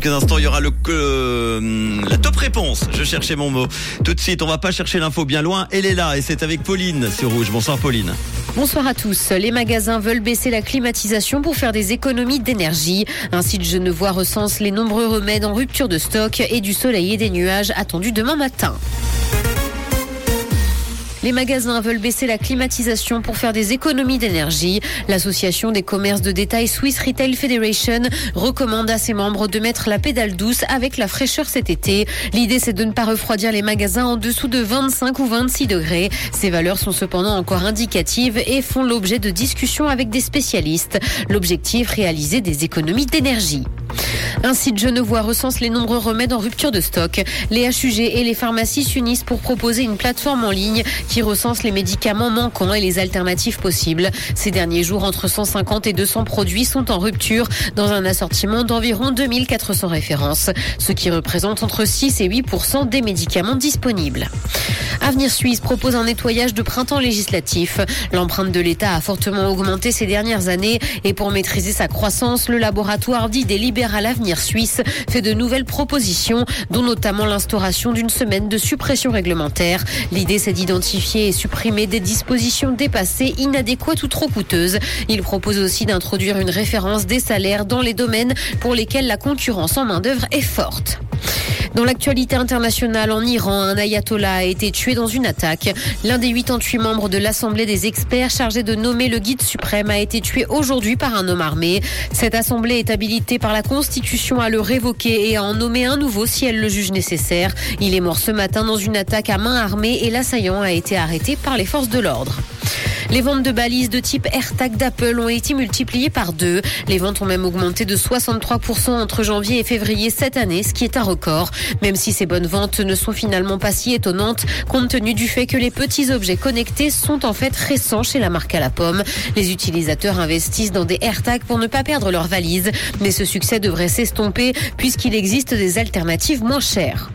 Quelques instants, il y aura le euh, la top réponse. Je cherchais mon mot. Tout de suite, on va pas chercher l'info bien loin. Elle est là et c'est avec Pauline sur Rouge. Bonsoir Pauline. Bonsoir à tous. Les magasins veulent baisser la climatisation pour faire des économies d'énergie. Un site genevois recense les nombreux remèdes en rupture de stock et du soleil et des nuages attendus demain matin. Les magasins veulent baisser la climatisation pour faire des économies d'énergie. L'association des commerces de détail Swiss Retail Federation recommande à ses membres de mettre la pédale douce avec la fraîcheur cet été. L'idée, c'est de ne pas refroidir les magasins en dessous de 25 ou 26 degrés. Ces valeurs sont cependant encore indicatives et font l'objet de discussions avec des spécialistes. L'objectif, réaliser des économies d'énergie. Un site genevois recense les nombreux remèdes en rupture de stock. Les HUG et les pharmacies s'unissent pour proposer une plateforme en ligne qui recense les médicaments manquants et les alternatives possibles. Ces derniers jours, entre 150 et 200 produits sont en rupture dans un assortiment d'environ 2400 références, ce qui représente entre 6 et 8% des médicaments disponibles. Avenir Suisse propose un nettoyage de printemps législatif. L'empreinte de l'État a fortement augmenté ces dernières années et pour maîtriser sa croissance, le laboratoire d'idées libéral Suisse fait de nouvelles propositions, dont notamment l'instauration d'une semaine de suppression réglementaire. L'idée, c'est d'identifier et supprimer des dispositions dépassées, inadéquates ou trop coûteuses. Il propose aussi d'introduire une référence des salaires dans les domaines pour lesquels la concurrence en main-d'œuvre est forte. Dans l'actualité internationale, en Iran, un ayatollah a été tué dans une attaque. L'un des 88 membres de l'Assemblée des experts chargés de nommer le guide suprême a été tué aujourd'hui par un homme armé. Cette assemblée est habilitée par la Constitution à le révoquer et à en nommer un nouveau si elle le juge nécessaire. Il est mort ce matin dans une attaque à main armée et l'assaillant a été arrêté par les forces de l'ordre. Les ventes de balises de type AirTag d'Apple ont été multipliées par deux. Les ventes ont même augmenté de 63% entre janvier et février cette année, ce qui est un record. Même si ces bonnes ventes ne sont finalement pas si étonnantes, compte tenu du fait que les petits objets connectés sont en fait récents chez la marque à la pomme. Les utilisateurs investissent dans des AirTags pour ne pas perdre leurs valises. Mais ce succès devrait s'estomper puisqu'il existe des alternatives moins chères.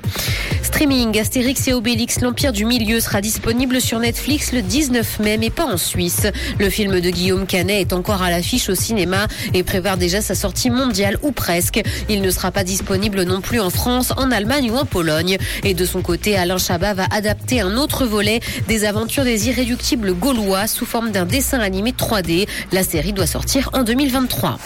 Streaming, Astérix et Obélix, l'Empire du Milieu sera disponible sur Netflix le 19 mai, mais pas en Suisse. Le film de Guillaume Canet est encore à l'affiche au cinéma et prépare déjà sa sortie mondiale ou presque. Il ne sera pas disponible non plus en France, en Allemagne ou en Pologne. Et de son côté, Alain Chabat va adapter un autre volet des aventures des irréductibles gaulois sous forme d'un dessin animé 3D. La série doit sortir en 2023.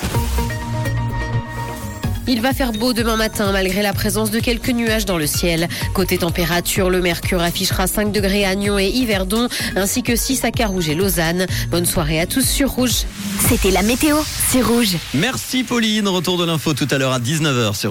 Il va faire beau demain matin malgré la présence de quelques nuages dans le ciel. Côté température, le mercure affichera 5 degrés à Nyon et Yverdon, ainsi que 6 à Carouge et Lausanne. Bonne soirée à tous sur Rouge. C'était la météo, c'est Rouge. Merci Pauline. Retour de l'info tout à l'heure à 19h sur